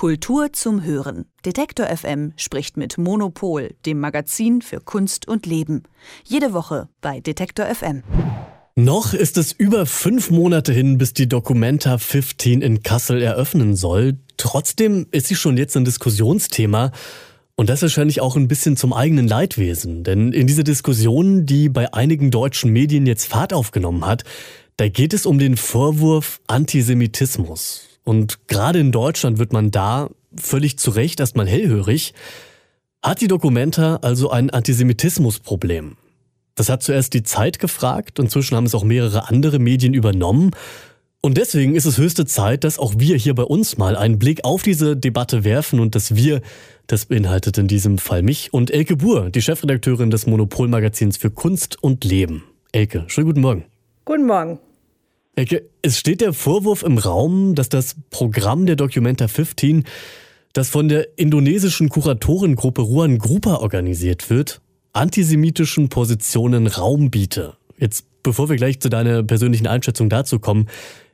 Kultur zum Hören. Detektor FM spricht mit Monopol, dem Magazin für Kunst und Leben. Jede Woche bei Detektor FM. Noch ist es über fünf Monate hin, bis die Documenta 15 in Kassel eröffnen soll. Trotzdem ist sie schon jetzt ein Diskussionsthema. Und das wahrscheinlich auch ein bisschen zum eigenen Leidwesen. Denn in dieser Diskussion, die bei einigen deutschen Medien jetzt Fahrt aufgenommen hat, da geht es um den Vorwurf Antisemitismus. Und gerade in Deutschland wird man da völlig zu Recht erstmal hellhörig. Hat die Documenta also ein Antisemitismusproblem? Das hat zuerst die Zeit gefragt, inzwischen haben es auch mehrere andere Medien übernommen. Und deswegen ist es höchste Zeit, dass auch wir hier bei uns mal einen Blick auf diese Debatte werfen und dass wir, das beinhaltet in diesem Fall mich und Elke Buhr, die Chefredakteurin des Monopolmagazins für Kunst und Leben. Elke, schönen guten Morgen. Guten Morgen. Elke, es steht der Vorwurf im Raum, dass das Programm der Documenta 15, das von der indonesischen Kuratorengruppe Ruan Grupa organisiert wird, antisemitischen Positionen Raum biete. Jetzt, bevor wir gleich zu deiner persönlichen Einschätzung dazu kommen,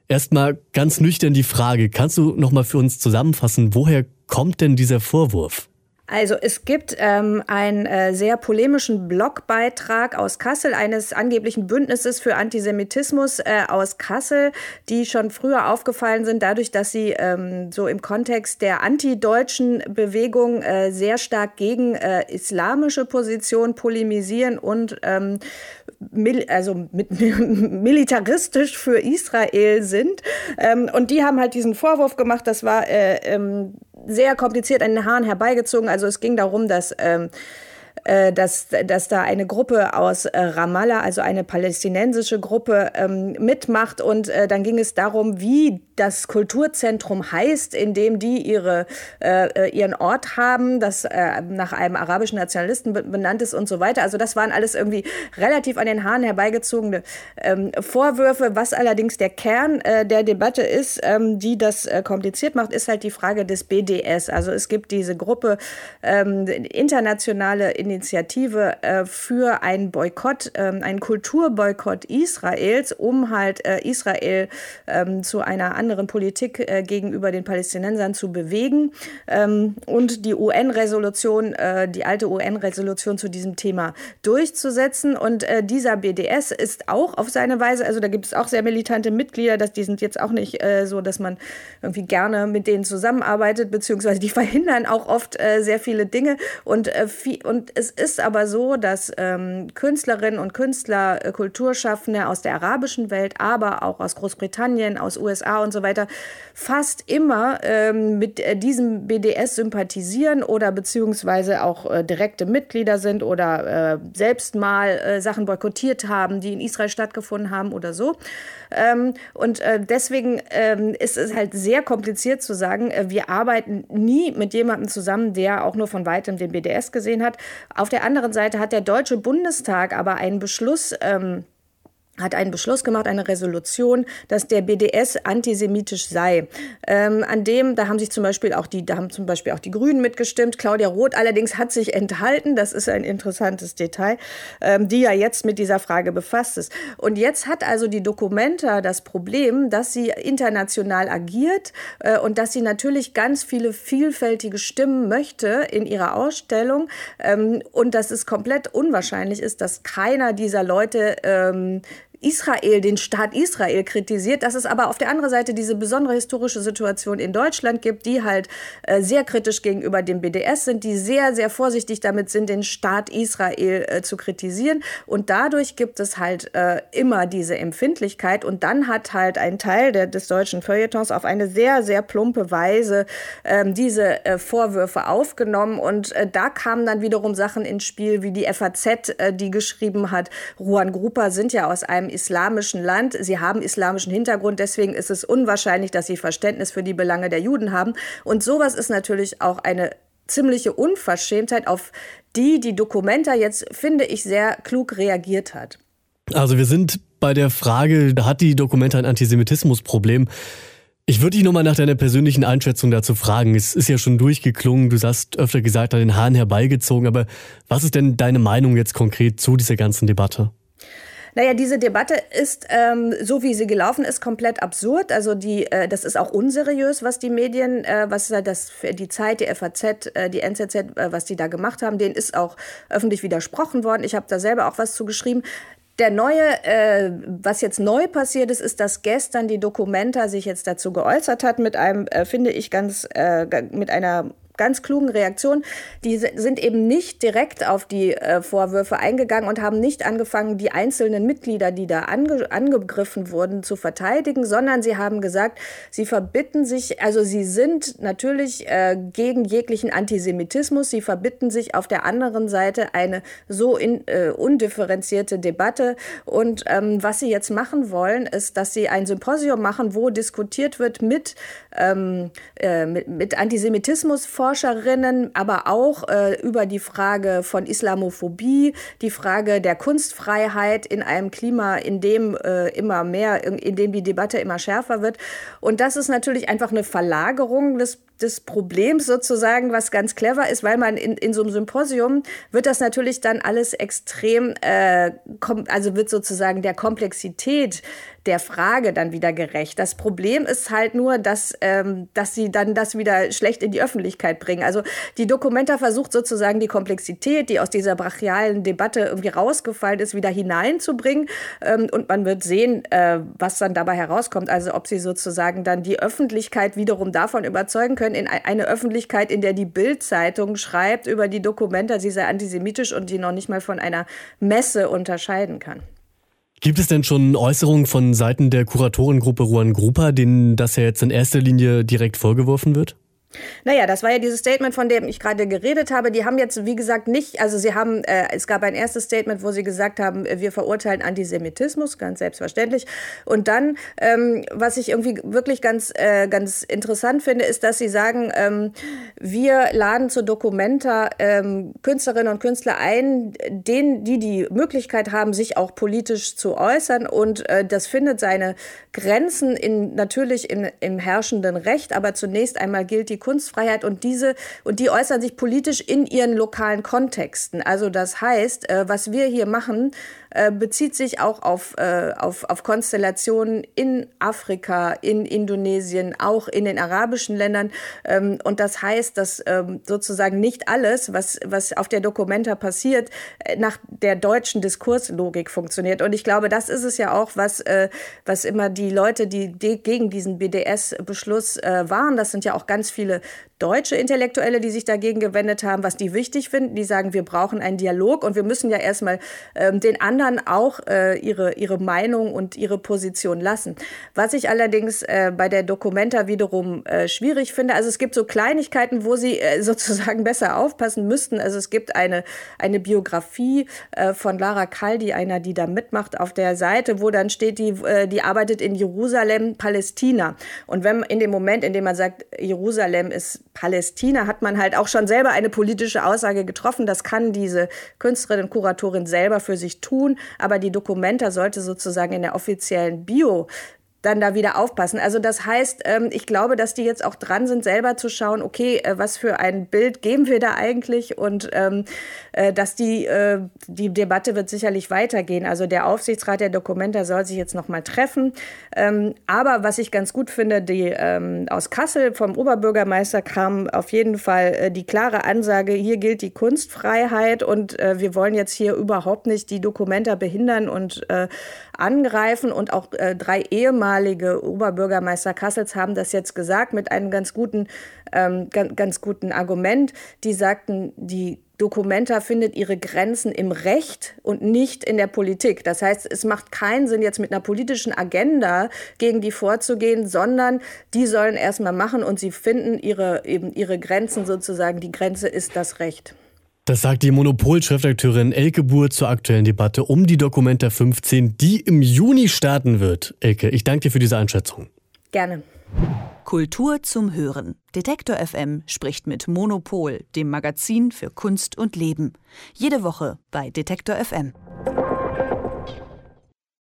Erstmal ganz nüchtern die Frage, kannst du noch mal für uns zusammenfassen, woher kommt denn dieser Vorwurf? Also es gibt ähm, einen äh, sehr polemischen Blogbeitrag aus Kassel, eines angeblichen Bündnisses für Antisemitismus äh, aus Kassel, die schon früher aufgefallen sind, dadurch, dass sie ähm, so im Kontext der antideutschen Bewegung äh, sehr stark gegen äh, islamische Positionen polemisieren und ähm, mil also mit, militaristisch für Israel sind. Ähm, und die haben halt diesen Vorwurf gemacht, das war äh, ähm, sehr kompliziert an den Haaren herbeigezogen. Also es ging darum, dass ähm, äh, dass, dass da eine Gruppe aus äh, Ramallah, also eine palästinensische Gruppe, ähm, mitmacht. Und äh, dann ging es darum, wie das Kulturzentrum heißt, in dem die ihre, äh, ihren Ort haben, das äh, nach einem arabischen Nationalisten benannt ist und so weiter. Also das waren alles irgendwie relativ an den Haaren herbeigezogene ähm, Vorwürfe. Was allerdings der Kern äh, der Debatte ist, ähm, die das äh, kompliziert macht, ist halt die Frage des BDS. Also es gibt diese Gruppe ähm, internationale Initiative äh, für einen Boykott, ähm, einen Kulturboykott Israels, um halt äh, Israel ähm, zu einer anderen anderen Politik äh, gegenüber den Palästinensern zu bewegen. Ähm, und die UN-Resolution, äh, die alte UN-Resolution zu diesem Thema durchzusetzen. Und äh, dieser BDS ist auch auf seine Weise, also da gibt es auch sehr militante Mitglieder, dass die sind jetzt auch nicht äh, so, dass man irgendwie gerne mit denen zusammenarbeitet, beziehungsweise die verhindern auch oft äh, sehr viele Dinge. Und, äh, viel, und es ist aber so, dass ähm, Künstlerinnen und Künstler, Kulturschaffende aus der arabischen Welt, aber auch aus Großbritannien, aus USA und so so weiter, fast immer ähm, mit äh, diesem BDS sympathisieren oder beziehungsweise auch äh, direkte Mitglieder sind oder äh, selbst mal äh, Sachen boykottiert haben, die in Israel stattgefunden haben oder so. Ähm, und äh, deswegen ähm, ist es halt sehr kompliziert zu sagen, äh, wir arbeiten nie mit jemandem zusammen, der auch nur von weitem den BDS gesehen hat. Auf der anderen Seite hat der Deutsche Bundestag aber einen Beschluss ähm, hat einen Beschluss gemacht, eine Resolution, dass der BDS antisemitisch sei. Ähm, an dem, da haben sich zum Beispiel auch die, da haben zum Beispiel auch die Grünen mitgestimmt. Claudia Roth allerdings hat sich enthalten. Das ist ein interessantes Detail, ähm, die ja jetzt mit dieser Frage befasst ist. Und jetzt hat also die Documenta das Problem, dass sie international agiert äh, und dass sie natürlich ganz viele vielfältige Stimmen möchte in ihrer Ausstellung ähm, und dass es komplett unwahrscheinlich ist, dass keiner dieser Leute ähm, Israel, den Staat Israel kritisiert, dass es aber auf der anderen Seite diese besondere historische Situation in Deutschland gibt, die halt äh, sehr kritisch gegenüber dem BDS sind, die sehr, sehr vorsichtig damit sind, den Staat Israel äh, zu kritisieren. Und dadurch gibt es halt äh, immer diese Empfindlichkeit. Und dann hat halt ein Teil der, des deutschen Feuilletons auf eine sehr, sehr plumpe Weise ähm, diese äh, Vorwürfe aufgenommen. Und äh, da kamen dann wiederum Sachen ins Spiel, wie die FAZ, äh, die geschrieben hat, Ruan Grupa sind ja aus einem einem islamischen Land. Sie haben islamischen Hintergrund, deswegen ist es unwahrscheinlich, dass sie Verständnis für die Belange der Juden haben. Und sowas ist natürlich auch eine ziemliche Unverschämtheit, auf die die Dokumenta jetzt, finde ich, sehr klug reagiert hat. Also wir sind bei der Frage, hat die Dokumenta ein Antisemitismusproblem? Ich würde dich nochmal nach deiner persönlichen Einschätzung dazu fragen. Es ist ja schon durchgeklungen, du hast öfter gesagt, an den Haaren herbeigezogen, aber was ist denn deine Meinung jetzt konkret zu dieser ganzen Debatte? Naja, diese Debatte ist, ähm, so wie sie gelaufen ist, komplett absurd. Also die, äh, das ist auch unseriös, was die Medien, äh, was das die Zeit, die FAZ, äh, die NZZ, äh, was die da gemacht haben, denen ist auch öffentlich widersprochen worden. Ich habe da selber auch was zu geschrieben. Der neue, äh, was jetzt neu passiert ist, ist, dass gestern die Documenta sich jetzt dazu geäußert hat mit einem, äh, finde ich, ganz, äh, mit einer ganz klugen Reaktion. Die sind eben nicht direkt auf die äh, Vorwürfe eingegangen und haben nicht angefangen, die einzelnen Mitglieder, die da ange angegriffen wurden, zu verteidigen, sondern sie haben gesagt, sie verbitten sich, also sie sind natürlich äh, gegen jeglichen Antisemitismus, sie verbitten sich auf der anderen Seite eine so in, äh, undifferenzierte Debatte. Und ähm, was sie jetzt machen wollen, ist, dass sie ein Symposium machen, wo diskutiert wird mit, ähm, äh, mit, mit Antisemitismus Forscherinnen, aber auch äh, über die Frage von Islamophobie, die Frage der Kunstfreiheit in einem Klima, in dem äh, immer mehr, in, dem die Debatte immer schärfer wird. Und das ist natürlich einfach eine Verlagerung des des Problems sozusagen, was ganz clever ist, weil man in, in so einem Symposium wird das natürlich dann alles extrem, äh, also wird sozusagen der Komplexität der Frage dann wieder gerecht. Das Problem ist halt nur, dass, ähm, dass sie dann das wieder schlecht in die Öffentlichkeit bringen. Also die Dokumenta versucht sozusagen die Komplexität, die aus dieser brachialen Debatte irgendwie rausgefallen ist, wieder hineinzubringen. Ähm, und man wird sehen, äh, was dann dabei herauskommt. Also ob sie sozusagen dann die Öffentlichkeit wiederum davon überzeugen können, in eine Öffentlichkeit, in der die Bild-Zeitung schreibt über die Dokumenta, sie sei antisemitisch und die noch nicht mal von einer Messe unterscheiden kann. Gibt es denn schon Äußerungen von Seiten der Kuratorengruppe Ruan Grupa, denen das ja jetzt in erster Linie direkt vorgeworfen wird? Naja, das war ja dieses Statement, von dem ich gerade geredet habe. Die haben jetzt, wie gesagt, nicht, also sie haben, äh, es gab ein erstes Statement, wo sie gesagt haben, wir verurteilen Antisemitismus, ganz selbstverständlich. Und dann, ähm, was ich irgendwie wirklich ganz, äh, ganz interessant finde, ist, dass sie sagen, ähm, wir laden zu Documenta ähm, Künstlerinnen und Künstler ein, denen, die die Möglichkeit haben, sich auch politisch zu äußern. Und äh, das findet seine Grenzen in, natürlich in, im herrschenden Recht, aber zunächst einmal gilt die Kunstfreiheit und diese und die äußern sich politisch in ihren lokalen Kontexten. Also das heißt, äh, was wir hier machen, äh, bezieht sich auch auf, äh, auf, auf Konstellationen in Afrika, in Indonesien, auch in den arabischen Ländern. Ähm, und das heißt, dass ähm, sozusagen nicht alles, was, was auf der Dokumenta passiert, äh, nach der deutschen Diskurslogik funktioniert. Und ich glaube, das ist es ja auch, was, äh, was immer die Leute, die, gegen diesen BDS-Beschluss äh, waren, das sind ja auch ganz viele deutsche Intellektuelle, die sich dagegen gewendet haben, was die wichtig finden. Die sagen, wir brauchen einen Dialog und wir müssen ja erstmal ähm, den anderen auch äh, ihre, ihre Meinung und ihre Position lassen. Was ich allerdings äh, bei der Documenta wiederum äh, schwierig finde, also es gibt so Kleinigkeiten, wo sie äh, sozusagen besser aufpassen müssten. Also es gibt eine, eine Biografie äh, von Lara Kaldi, einer, die da mitmacht, auf der Seite, wo dann steht, die, äh, die arbeitet in Jerusalem, Palästina. Und wenn in dem Moment, in dem man sagt, Jerusalem ist Palästina hat man halt auch schon selber eine politische Aussage getroffen. Das kann diese Künstlerin und Kuratorin selber für sich tun. Aber die Dokumenta sollte sozusagen in der offiziellen Bio dann da wieder aufpassen. Also das heißt, ähm, ich glaube, dass die jetzt auch dran sind, selber zu schauen, okay, äh, was für ein Bild geben wir da eigentlich und ähm, äh, dass die, äh, die Debatte wird sicherlich weitergehen. Also der Aufsichtsrat der Dokumenta soll sich jetzt noch mal treffen. Ähm, aber was ich ganz gut finde, die aus Kassel vom Oberbürgermeister kam auf jeden Fall die klare Ansage, hier gilt die Kunstfreiheit und wir wollen jetzt hier überhaupt nicht die Dokumenta behindern und angreifen und auch drei ehemalige ehemalige Oberbürgermeister Kassels haben das jetzt gesagt mit einem ganz guten, ähm, ganz, ganz guten Argument. Die sagten, die Dokumenta findet ihre Grenzen im Recht und nicht in der Politik. Das heißt, es macht keinen Sinn, jetzt mit einer politischen Agenda gegen die vorzugehen, sondern die sollen erstmal machen und sie finden ihre, eben ihre Grenzen sozusagen. Die Grenze ist das Recht. Das sagt die Monopol-Chefredakteurin Elke Buhr zur aktuellen Debatte um die Dokumenta 15, die im Juni starten wird. Elke, ich danke dir für diese Einschätzung. Gerne. Kultur zum Hören. Detektor FM spricht mit Monopol, dem Magazin für Kunst und Leben. Jede Woche bei Detektor FM.